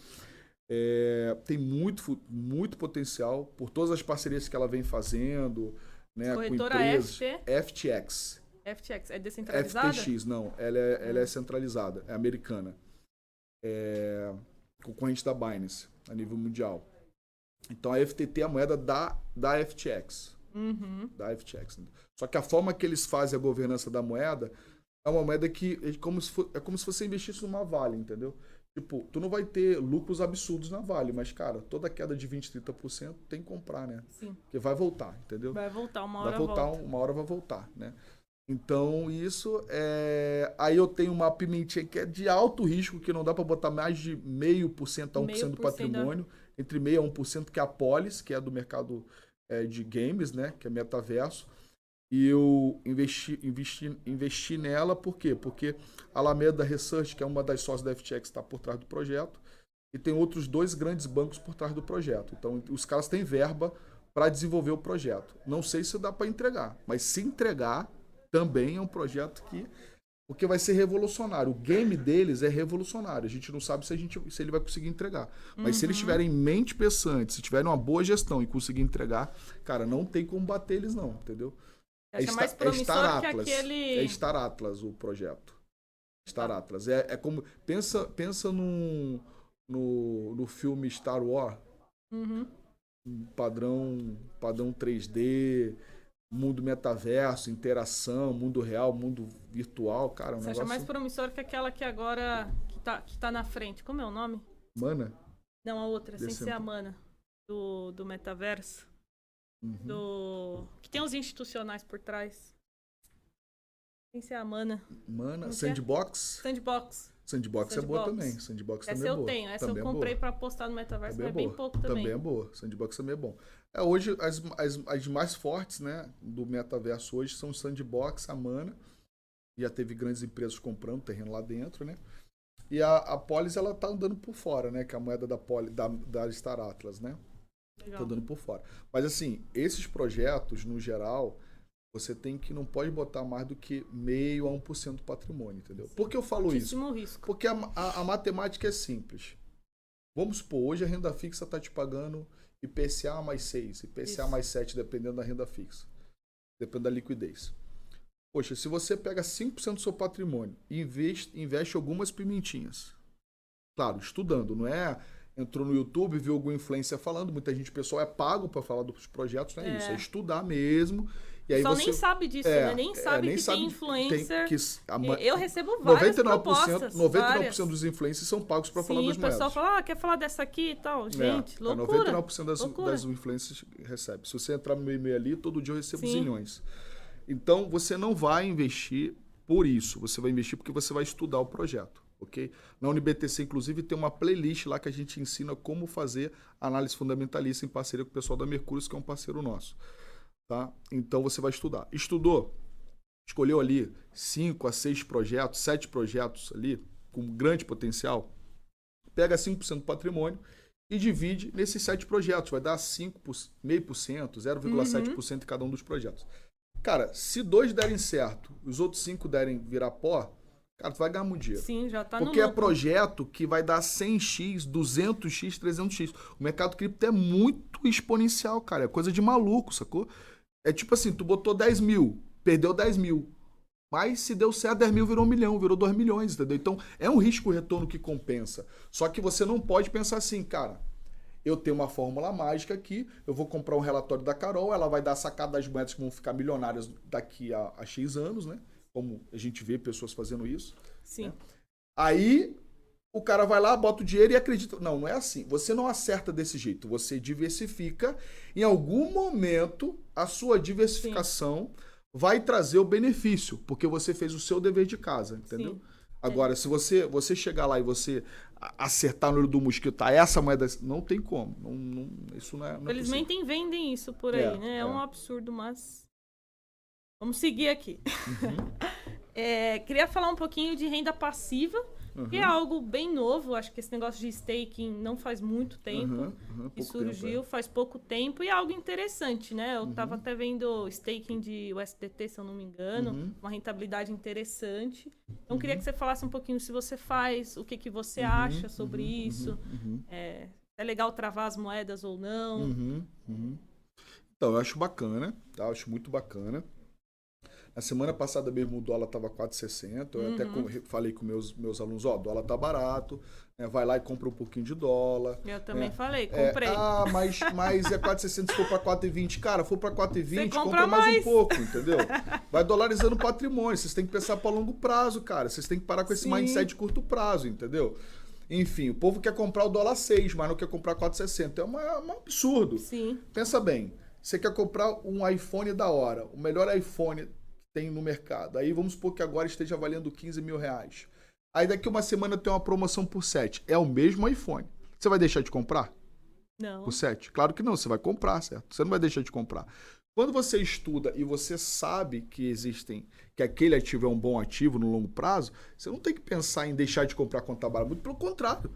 É, tem muito, muito potencial por todas as parcerias que ela vem fazendo, né? Corretora com empresas. FT? FTX. FTX. É descentralizada? FTX, não. Ela é, ela é centralizada, é americana. É concorrente da Binance a nível mundial. Então a FTT é a moeda da, da FTX. Uhum. Da FTX. Só que a forma que eles fazem a governança da moeda é uma moeda que é como se, fo- é como se você investisse numa Vale, entendeu? Tipo, tu não vai ter lucros absurdos na Vale, mas, cara, toda queda de 20, 30% tem que comprar, né? Sim. Porque vai voltar, entendeu? Vai voltar, uma hora vai voltar, volta. uma hora vai voltar, né? Então, isso é. Aí eu tenho uma pimentinha que é de alto risco, que não dá para botar mais de meio por cento a 1% Meio do da- patrimônio, entre meio a 1%, que é a Polis, que é do mercado é, de games, né? Que é metaverso. E eu investi, investi, investi nela, por quê? Porque a Alameda Research, que é uma das sócias da FTX, está por trás do projeto. E tem outros dois grandes bancos por trás do projeto. Então, os caras têm verba para desenvolver o projeto. Não sei se dá para entregar, mas se entregar, também é um projeto que. Porque vai ser revolucionário. O game deles é revolucionário. A gente não sabe se, a gente, se ele vai conseguir entregar. Mas se eles Uhum. tiverem mente pensante, se tiverem uma boa gestão e conseguir entregar, cara, não tem como bater eles, não, entendeu? Acha Star- mais promissor que Atlas. aquele... É Star Atlas o projeto. Star Atlas. É, é como. Pensa, pensa num, no, no filme Star Wars, Uhum. um padrão, padrão 3D, mundo metaverso, interação, mundo real, mundo virtual, cara, um Você acha negócio. mais promissor que aquela que agora... Que tá, que tá na frente. Como é o nome? Mana. Não, a outra, sem Desse ser a mana. Do, do metaverso. Uhum. Do... Que tem os institucionais por trás. Sem ser a mana. Mana. Que é? Sandbox. Sandbox. Sandbox é boa também. Sandbox Essa também é eu boa. tenho. Essa Também eu é comprei boa. pra postar no metaverso, Também é mas é bem boa. pouco também. Também é boa. Sandbox também é bom. É, hoje, as, as, as mais fortes, né, do metaverso hoje são o Sandbox, a Mana. Já teve grandes empresas comprando terreno lá dentro, né? E a, a Polis, ela tá andando por fora, né? Que é a moeda da, Polis, da, da Star Atlas, né? Legal. Tá andando por fora. Mas assim, esses projetos, no geral, você tem que não pode botar mais do que meio a 1% do patrimônio, entendeu? Por que eu falo isso? Altíssimo risco. Porque a, a- a matemática é simples. Vamos supor, hoje a renda fixa está te pagando IPCA mais 6, IPCA Isso. mais 7, dependendo da renda fixa. Depende da liquidez. Poxa, se você pega 5% do seu patrimônio e investe, investe algumas pimentinhas. Claro, estudando, não é entrou no YouTube, viu algum influencer falando, muita gente, pessoal é pago para falar dos projetos, não é, É. isso, é estudar mesmo. E aí Só você nem sabe disso, é, né? Nem é, sabe nem que sabe tem influencer. que a Eu recebo várias 99%, propostas. 99% várias. dos influencers são pagos para falar Sim, das o pessoal moedas. fala, ah, quer falar dessa aqui e tal. Gente, é, loucura. 99% das, loucura. das influências recebe. Se você entrar no meu e-mail ali, todo dia eu recebo Sim. zilhões. Então, você não vai investir por isso. Você vai investir porque você vai estudar o projeto, ok? Na UniBTC, inclusive, tem uma playlist lá que a gente ensina como fazer análise fundamentalista em parceria com o pessoal da Mercúrio, que é um parceiro nosso. Tá? Então, você vai estudar. Estudou? Escolheu ali 5 a 6 projetos, 7 projetos ali, com grande potencial? Pega 5% do patrimônio e divide nesses sete projetos. Vai dar 5,5%, 0,7% em cada um dos projetos. Cara, se dois derem certo, os outros cinco derem virar pó, cara, tu vai ganhar muito dinheiro. Sim, já tá Porque no é lucro. projeto que vai dar 100x, 200x, 300x. O mercado cripto é muito exponencial, cara. É coisa de maluco, sacou? É tipo assim, tu botou 10 mil, perdeu 10 mil. Mas se deu certo, 10 mil virou um milhão, virou 2 milhões, entendeu? Então é um risco-retorno que compensa. Só que você não pode pensar assim, cara. Eu tenho uma fórmula mágica aqui, eu vou comprar um relatório da Carol, ela vai dar a sacada das moedas que vão ficar milionárias daqui a, a X anos, né? Como a gente vê pessoas fazendo isso. Sim. Né? Aí o cara vai lá, bota o dinheiro e acredita. Não, não é assim. Você não acerta desse jeito. Você diversifica. Em algum momento, a sua diversificação Sim. vai trazer o benefício, porque você fez o seu dever de casa, entendeu? Sim. Agora, é. se você você chegar lá e você acertar no olho do mosquito, tá, essa moeda, não tem como. Não, não, isso não é. Não Felizmente é vendem isso por aí, é, né? É, é, um absurdo, mas. Vamos seguir aqui. Uhum. é, queria falar um pouquinho de renda passiva. Uhum. Que é algo bem novo, acho que esse negócio de staking não faz muito tempo. Uhum, uhum, que surgiu tempo, é. faz pouco tempo e é algo interessante, né? Eu estava uhum. até vendo staking de USDT, se eu não me engano, uhum. uma rentabilidade interessante. Então, queria que você falasse um pouquinho se você faz, o que, que você acha sobre isso. É, é legal travar as moedas ou não. Então, eu acho bacana, tá? Eu acho muito bacana. Na semana passada mesmo o dólar estava 4,60. Eu uhum. até falei com meus, meus alunos, ó, oh, dólar tá barato, né? vai lá e compra um pouquinho de dólar. Eu também né? falei, comprei. É, ah, mas, mas é 4,60 se for para 4,20. Cara, for para 4,20, compra mais. mais um pouco, entendeu? Vai dolarizando o patrimônio. Vocês têm que pensar para longo prazo, cara. Vocês têm que parar com esse Sim. mindset de curto prazo, entendeu? Enfim, o povo quer comprar o dólar 6, mas não quer comprar 4,60. É uma, um absurdo. Sim. Pensa bem. Você quer comprar um iPhone da hora, o melhor iPhone tem no mercado. Aí vamos supor que agora esteja valendo 15 mil reais. Aí daqui uma semana tem uma promoção por 7. É o mesmo iPhone. Você vai deixar de comprar? Não. Por 7? Claro que não, você vai comprar, certo? Você não vai deixar de comprar. Quando você estuda e você sabe que existem, que aquele ativo é um bom ativo no longo prazo, você não tem que pensar em deixar de comprar quando está barato. Muito pelo contrário.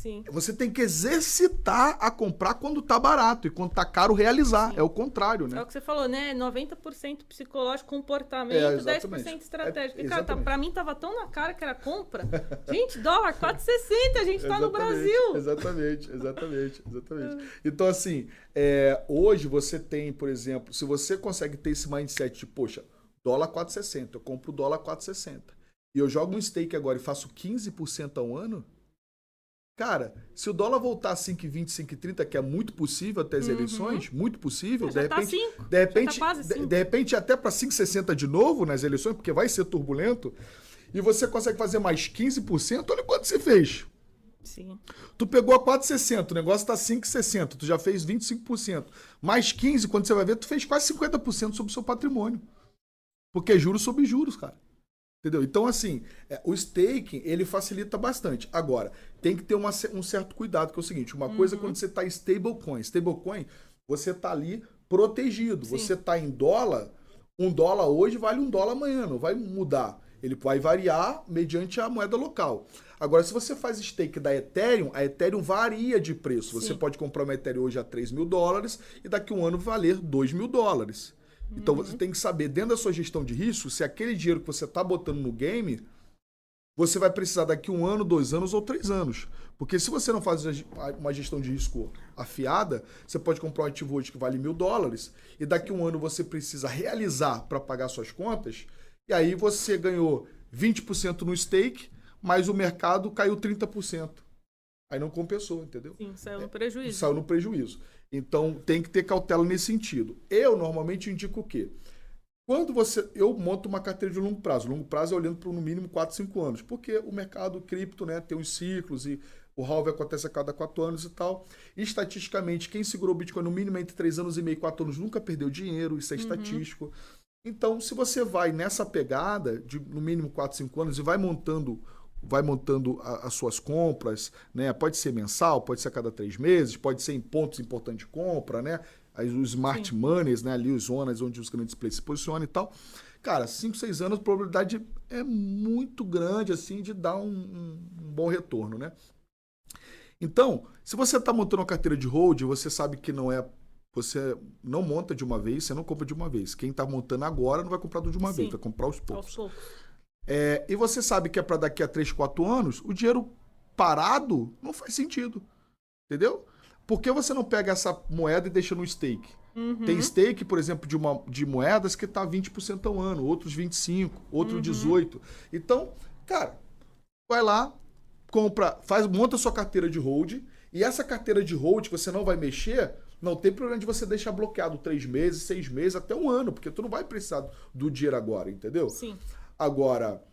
Sim. Você tem que exercitar a comprar quando tá barato e quando tá caro realizar. Sim. É o contrário, né? É o que você falou, né? 90% psicológico, comportamento, é, 10% estratégico. É, e, cara, tá, pra mim tava tão na cara que era compra. gente, dólar 4,60, a gente tá no Brasil. Exatamente, exatamente, exatamente. então, assim, é, hoje você tem, por exemplo, se você consegue ter esse mindset de, poxa, dólar 4,60, eu compro dólar 4,60 e eu jogo um stake agora e faço 15% ao ano, Cara, se o dólar voltar a 5,20, 5,30, que é muito possível até as uhum. eleições, muito possível, já de tá repente, tá de repente, tá de, de, repente até para 5,60 de novo nas eleições, porque vai ser turbulento, e você consegue fazer mais 15%, olha quanto você fez. Sim. Tu pegou a 4,60, o negócio tá 5,60, tu já fez 25%. Mais 15, quando você vai ver, tu fez quase 50% sobre o seu patrimônio. Porque é juros sobre juros, cara. Entendeu? Então, assim, é, o staking, ele facilita bastante. Agora, tem que ter uma, um certo cuidado, que é o seguinte, uma uhum. coisa quando você está em stablecoin. Stablecoin, você está ali protegido. Sim. Você está em dólar, um dólar hoje vale um dólar amanhã, não vai mudar. Ele vai variar mediante a moeda local. Agora, se você faz stake da Ethereum, a Ethereum varia de preço. Sim. Você pode comprar uma Ethereum hoje a 3 mil dólares e daqui a um ano valer 2 mil dólares. Então uhum. você tem que saber, dentro da sua gestão de risco, se aquele dinheiro que você está botando no game, você vai precisar daqui um ano, dois anos ou três anos. Porque se você não faz uma gestão de risco afiada, você pode comprar um ativo hoje que vale mil dólares e daqui um ano você precisa realizar para pagar suas contas, e aí você ganhou 20% no stake, mas o mercado caiu 30%. Aí não compensou, entendeu? Sim, saiu no prejuízo. É, saiu no prejuízo. Então tem que ter cautela nesse sentido. Eu normalmente indico o quê? Quando você. Eu monto uma carteira de longo prazo. Longo prazo é olhando para no mínimo 4, 5 anos. Porque o mercado cripto né, tem uns ciclos e o halve acontece a cada 4 anos e tal. E, estatisticamente, quem segurou o Bitcoin no mínimo entre 3 anos e meio e 4 anos nunca perdeu dinheiro. Isso é uhum. estatístico. Então, se você vai nessa pegada de no mínimo 4, 5 anos e vai montando vai montando a, as suas compras, né? Pode ser mensal, pode ser a cada três meses, pode ser em pontos importantes de compra, né? Aí, os smart Sim. monies, né? Ali os zonas onde os grandes players se posicionam e tal. Cara, 5, 6 anos a probabilidade é muito grande, assim, de dar um, um, um bom retorno, né? Então, se você está montando uma carteira de hold, você sabe que não é você não monta de uma vez, você não compra de uma vez. Quem está montando agora não vai comprar de uma Sim. vez, vai comprar aos poucos. Aos poucos. É, e você sabe que é para daqui a 3, 4 anos, o dinheiro parado não faz sentido. Entendeu? Por que você não pega essa moeda e deixa no stake? Uhum. Tem stake, por exemplo, de, uma, de moedas que está 20% ao ano, outros 25%, outro uhum. 18%. Então, cara, vai lá, compra, faz, monta sua carteira de hold, e essa carteira de hold que você não vai mexer, não tem problema de você deixar bloqueado três meses, seis meses, até um ano, porque tu não vai precisar do dinheiro agora, entendeu? Sim. Agora,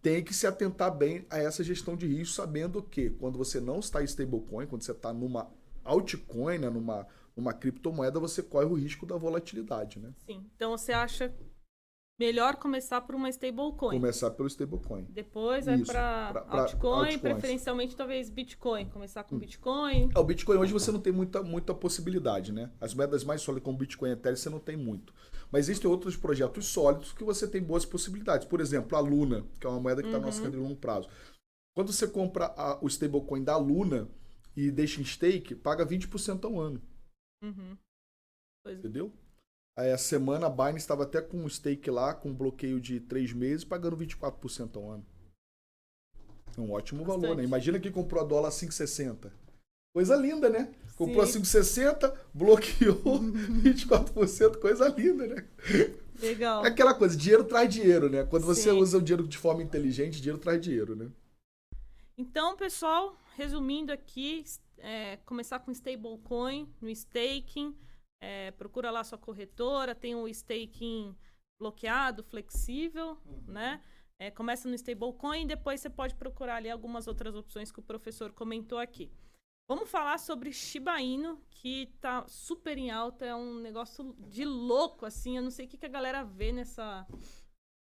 tem que se atentar bem a essa gestão de risco, sabendo que quando você não está em stablecoin, quando você está numa altcoin, né, numa, numa criptomoeda, você corre o risco da volatilidade, né? Sim. Então você acha melhor começar por uma stablecoin. Começar pelo stablecoin. Depois vai para altcoin, preferencialmente talvez Bitcoin. Começar com hum. Bitcoin. É, o Bitcoin hoje você não tem muita, muita possibilidade, né? As moedas mais sólidas como Bitcoin e Ethereum você não tem muito. Mas existem outros projetos sólidos que você tem boas possibilidades. Por exemplo, a Luna, que é uma moeda que está uhum. no nosso uhum. de longo prazo. Quando você compra a, o stablecoin da Luna e deixa em stake, paga 20% ao ano. Uhum. É. Entendeu? A semana a Binance estava até com um stake lá, com um bloqueio de 3 meses, pagando 24% ao ano. É um ótimo Bastante. valor, né? Imagina que comprou a dólar 5,60. Coisa linda, né? Comprou Sim. a 5,60, bloqueou 24%, coisa linda, né? Legal. É aquela coisa, dinheiro traz dinheiro, né? Quando você Sim. usa o dinheiro de forma inteligente, dinheiro traz dinheiro, né? Então, pessoal, resumindo aqui, é, começar com stablecoin, no staking, é, procura lá sua corretora, tem o staking bloqueado, flexível, uhum. né? É, começa no stablecoin, depois você pode procurar ali algumas outras opções que o professor comentou aqui. Vamos falar sobre Shiba Inu, que tá super em alta, é um negócio de louco, assim. Eu não sei o que, que a galera vê nessa,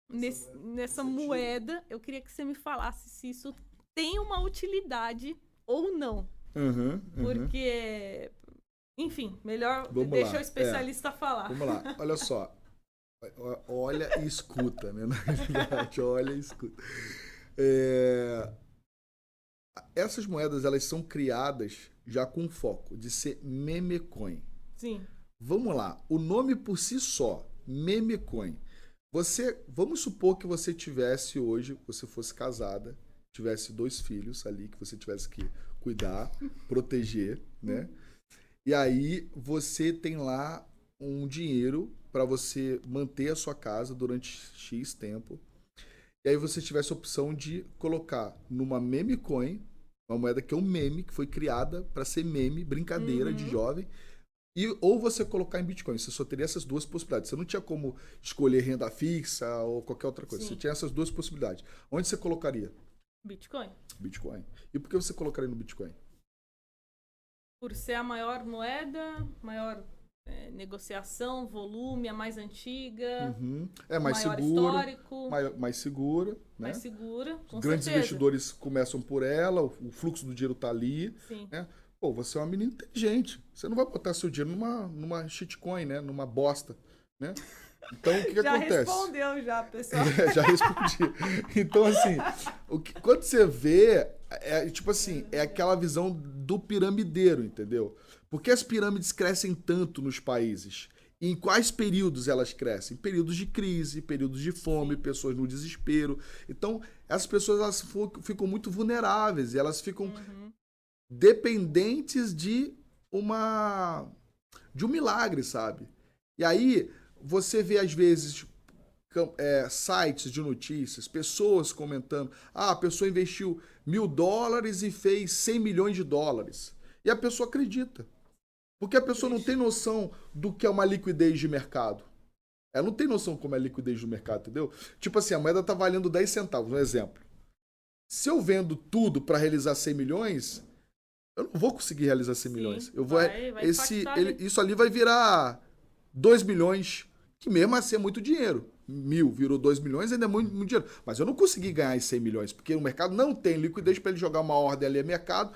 nesse, nessa moeda. Eu queria que você me falasse se isso tem uma utilidade ou não. Uhum, uhum. Porque, enfim, melhor Vamos deixa lá. o especialista é. falar. Vamos lá, olha só. Olha e escuta, né? Na verdade, olha e escuta. É, essas moedas elas são criadas já com foco de ser memecoin. Sim. Vamos lá, o nome por si só, memecoin. Você, vamos supor que você tivesse hoje, você fosse casada, tivesse dois filhos ali que você tivesse que cuidar, proteger, né? E aí você tem lá um dinheiro para você manter a sua casa durante X tempo. E aí você tivesse a opção de colocar numa meme coin uma moeda que é um meme, que foi criada para ser meme, brincadeira uhum. de jovem. E, ou você colocar em Bitcoin. Você só teria essas duas possibilidades. Você não tinha como escolher renda fixa ou qualquer outra coisa. Sim. Você tinha essas duas possibilidades. Onde você colocaria? Bitcoin. Bitcoin. E por que você colocaria no Bitcoin? Por ser a maior moeda, maior é, negociação, volume, a mais antiga. Uhum. É mais segura. Histórico. Mais, mais segura. Né? Mais segura. Com Grandes certeza. investidores começam por ela, o, o fluxo do dinheiro está ali. Sim. Né? Pô, você é uma menina inteligente. Você não vai botar seu dinheiro numa, numa shitcoin, né? Numa bosta. Né? Então, o que, que acontece? Já respondeu, já, pessoal. É, já respondi. Então, assim, o que, quando você vê, é tipo assim, é aquela visão do piramideiro, entendeu? Por que as pirâmides crescem tanto nos países? E em quais períodos elas crescem? Períodos de crise, períodos de fome, pessoas no desespero. Então, essas pessoas elas ficam muito vulneráveis e elas ficam uhum. dependentes de uma de um milagre, sabe? E aí você vê às vezes é, sites de notícias, pessoas comentando: ah, a pessoa investiu mil dólares e fez 100 milhões de dólares. E a pessoa acredita. Porque a pessoa não tem noção do que é uma liquidez de mercado. Ela não tem noção como é a liquidez do mercado, entendeu? Tipo assim, a moeda tá valendo 10 centavos, um exemplo. Se eu vendo tudo para realizar 100 milhões, eu não vou conseguir realizar 100 Sim, milhões. Eu vou vai, vai esse ele, isso ali vai virar 2 milhões, que mesmo assim é muito dinheiro. Mil virou 2 milhões, ainda é muito, muito dinheiro. Mas eu não consegui ganhar esses 100 milhões, porque o mercado não tem liquidez para ele jogar uma ordem ali a mercado,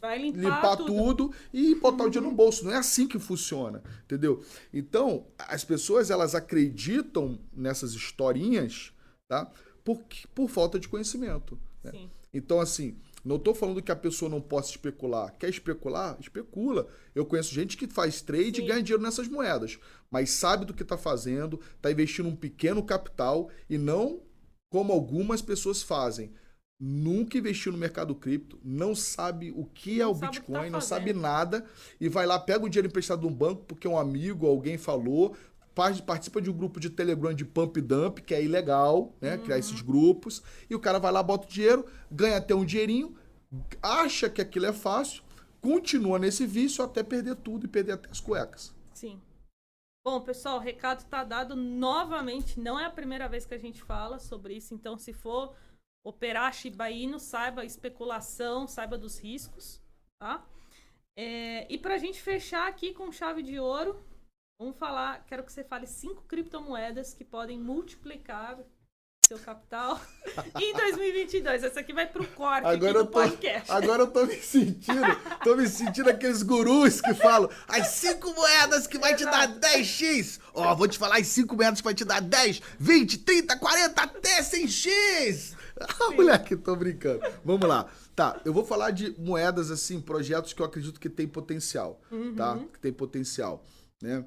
Vai limpar, limpar tudo. tudo. e botar uhum. o dinheiro no bolso. Não é assim que funciona, entendeu? Então, as pessoas elas acreditam nessas historinhas, tá? Por, por falta de conhecimento. Né? Então, assim, não estou falando que a pessoa não possa especular. Quer especular? Especula. Eu conheço gente que faz trade Sim. e ganha dinheiro nessas moedas, mas sabe do que está fazendo, está investindo um pequeno capital e não como algumas pessoas fazem nunca investiu no mercado cripto, não sabe o que é Não o que Bitcoin, tá não sabe nada e vai lá, pega o dinheiro emprestado de um banco porque um amigo, alguém falou, participa de um grupo de Telegram de pump dump, que é ilegal, né? Criar esses grupos, e o cara vai lá, bota o dinheiro, ganha até um dinheirinho, acha que aquilo é fácil, continua nesse vício até perder tudo e perder até as cuecas. Sim. Bom, pessoal, o recado tá dado novamente. Não é a primeira vez que a gente fala sobre isso. Então, se for operar Shiba Inu, saiba a especulação, saiba dos riscos, tá? É, e pra gente fechar aqui com chave de ouro, vamos falar. Quero que você fale cinco criptomoedas que podem multiplicar seu capital em 2022. Essa aqui vai pro corte aqui Agora do eu, tô, podcast. agora eu tô me sentindo, tô me sentindo aqueles gurus que falam as cinco moedas que vai te dar 10x. Ó, vou te falar as cinco moedas que vai te dar 10, 20, 30, 40, até 100x. Ah, moleque, tô brincando. Vamos lá. Tá, eu vou falar de moedas, assim, projetos que eu acredito que tem potencial, tá? Que tem potencial, né?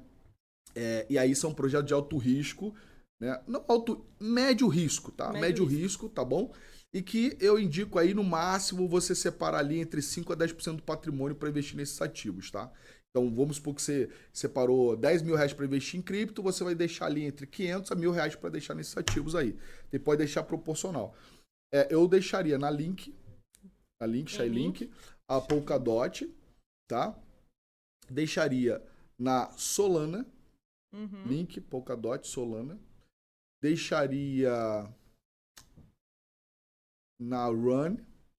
É, e aí são projetos de alto risco, né? Não alto, médio risco, tá? Médio Médio, risco. risco. tá bom? E que eu indico aí no máximo você separar ali entre 5 a 10% do patrimônio para investir nesses ativos, tá? Então vamos supor que você separou 10 mil reais para investir em cripto, você vai deixar ali entre 500 a mil reais para deixar nesses ativos aí. Você pode deixar proporcional. É, eu deixaria na Link, na Link, Shai Link, a Polkadot, tá? Deixaria na Solana, Uhum. Link, Polkadot, Solana. Deixaria na Run,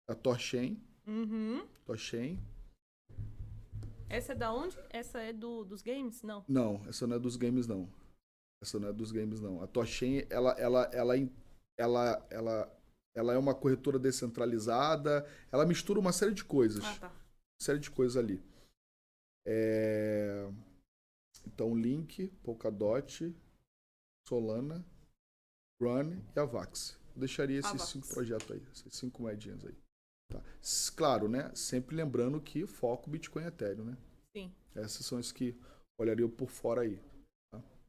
a Torchain, Uhum. Torchain. Essa é da onde? Essa é do, dos games? Não. Não, essa não é dos games não. Essa não é dos games não. A Torchain, ela ela ela ela ela ela é uma corretora descentralizada, ela mistura uma série de coisas. Ah, tá. série de coisas ali. É, Então, Link, Polkadot, Solana, Run e Avax. Eu deixaria esses Avax. cinco projetos aí, essas cinco moedinhas aí. Tá. Claro, né? Sempre lembrando que foco Bitcoin e Ethereum, né? Sim. Essas são as que olhariam por fora aí.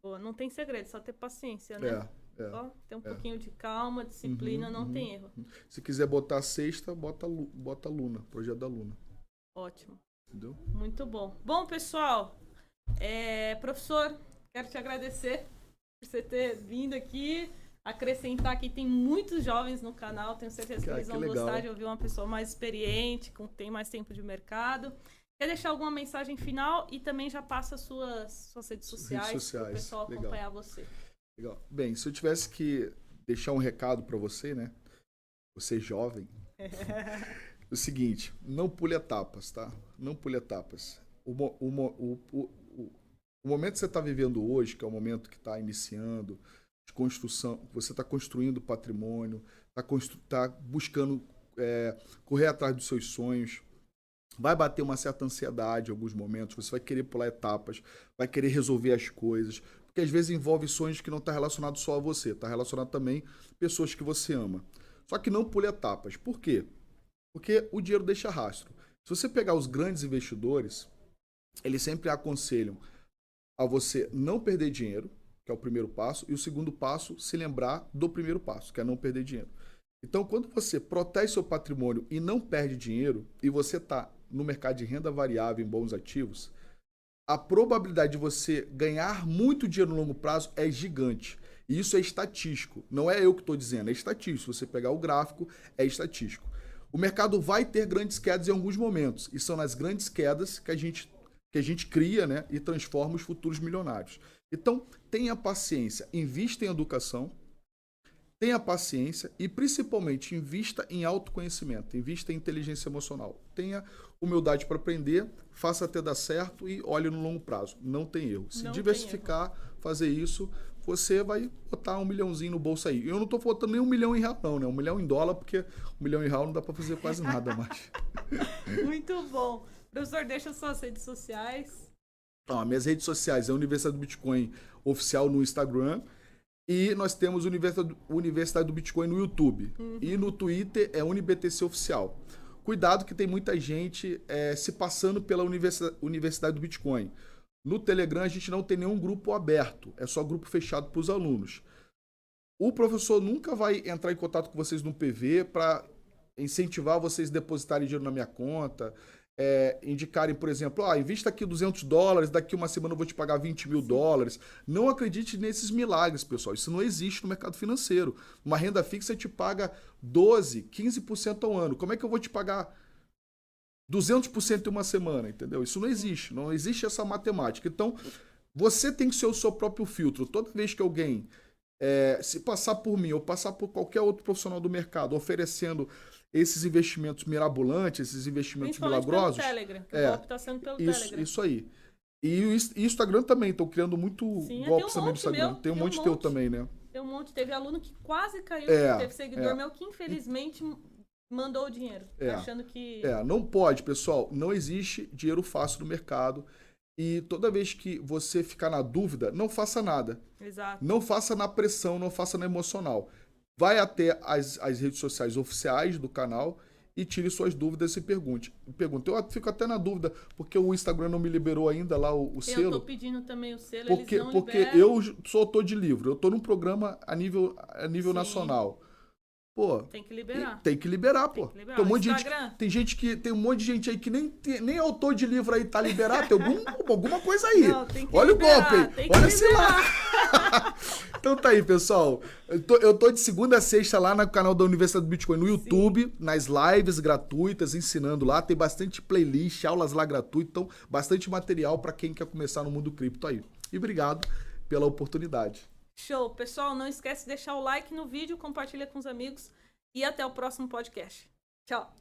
Pô, não tem segredo, só ter paciência, né? É, é. Só ter um é. pouquinho de calma, disciplina, Uhum, não uhum. tem erro. Se quiser botar a sexta, bota, bota Luna, projeto da Luna. Ótimo. Entendeu? Muito bom. Bom, pessoal, é, professor, quero te agradecer por você ter vindo aqui. Acrescentar que tem muitos jovens no canal, tenho certeza que Ah, eles que vão legal. gostar de ouvir uma pessoa mais experiente, com tem mais tempo de mercado. Quer deixar alguma mensagem final e também já passa suas, suas redes sociais, para o sociais, pessoal legal. acompanhar você. Legal. Bem, se eu tivesse que deixar um recado pra você, né? Você jovem. o seguinte, não pule etapas, tá? Não pule etapas. O, o, o, o, o, momento que você está vivendo hoje, que é o momento que está iniciando, de construção, você está construindo patrimônio, está constru, tá buscando é, correr atrás dos seus sonhos, vai bater uma certa ansiedade em alguns momentos, você vai querer pular etapas, vai querer resolver as coisas, porque às vezes envolve sonhos que não está relacionado só a você, está relacionado também pessoas que você ama. Só que não pule etapas. Por quê? Porque o dinheiro deixa rastro. Se você pegar os grandes investidores, eles sempre aconselham a você não perder dinheiro, que é o primeiro passo, e o segundo passo, se lembrar do primeiro passo, que é não perder dinheiro. Então, quando você protege seu patrimônio e não perde dinheiro, e você está no mercado de renda variável em bons ativos, a probabilidade de você ganhar muito dinheiro no longo prazo é gigante. E isso é estatístico. Não é eu que estou dizendo, é estatístico. Se você pegar o gráfico, é estatístico. O mercado vai ter grandes quedas em alguns momentos. E são nas grandes quedas que a gente, que a gente cria né, e transforma os futuros milionários. Então, tenha paciência, invista em educação, tenha paciência e principalmente invista em autoconhecimento, invista em inteligência emocional. Tenha humildade para aprender, faça até dar certo e olhe no longo prazo. Não tem erro. Se Não diversificar, fazer isso, você vai botar um milhãozinho no bolso aí. Eu não estou botando nem um milhão em real, não, né? Um milhão em dólar, porque um milhão em real não dá para fazer quase nada mais. Muito bom. Professor, deixa suas redes sociais. Então, as minhas redes sociais é Universidade do Bitcoin oficial no Instagram. E nós temos Universidade Universidade do Bitcoin no YouTube. E no Twitter é UniBTC Oficial. Cuidado que tem muita gente é, se passando pela Universi- Universidade do Bitcoin. No Telegram a gente não tem nenhum grupo aberto, é só grupo fechado para os alunos. O professor nunca vai entrar em contato com vocês no PV para incentivar vocês a depositarem dinheiro na minha conta, é, indicarem, por exemplo, ah, invista aqui 200 dólares, daqui uma semana eu vou te pagar 20 mil dólares. Não acredite nesses milagres, pessoal. Isso não existe no mercado financeiro. Uma renda fixa te paga 12, 15% ao ano. Como é que eu vou te pagar 200% em uma semana, entendeu? Isso não existe. Não existe essa matemática. Então, você tem que ser o seu próprio filtro. Toda vez que alguém é, se passar por mim ou passar por qualquer outro profissional do mercado oferecendo esses investimentos mirabolantes, esses investimentos milagrosos. Pelo Telegram, que é, o golpe tá sendo pelo isso, Telegram. isso aí. E o Ins- Instagram também, estão criando muito Sim, golpes um também no monte Instagram. meu, tem um tem um monte teu monte. também, né? Tem um monte, teve aluno que quase caiu, É, teve seguidor é. meu que infelizmente mandou o dinheiro, É. achando que É, não pode, pessoal. Não existe dinheiro fácil no mercado. E toda vez que você ficar na dúvida, não faça nada. Exato. Não faça na pressão, não faça na emocional. Vai até as, as redes sociais oficiais do canal e tire suas dúvidas e pergunte. Pergunta. Eu fico até na dúvida, porque o Instagram não me liberou ainda lá o, o Eu tô selo. pedindo também o selo, Porque, porque liberam. eu sou autor de livro. Eu tô num programa a nível, a nível Sim. nacional. Pô, Tem que liberar. tem que liberar, Tem pô. que liberar. Tem um monte de gente, Instagram. tem gente que tem um monte de gente aí que nem tem- nem autor de livro aí tá liberado, tem algum, alguma coisa aí. Não, tem Olha liberar, o golpe, tem olha esse lá. então tá aí, pessoal. Eu tô, eu tô de segunda a sexta lá no canal da Universidade do Bitcoin no YouTube, nas lives gratuitas, ensinando lá. Tem bastante playlist, aulas lá gratuitas, então bastante material para quem quer começar no mundo cripto aí. E obrigado pela oportunidade. Show. Pessoal, não esquece de deixar o like no vídeo, compartilha com os amigos e até o próximo podcast. Tchau.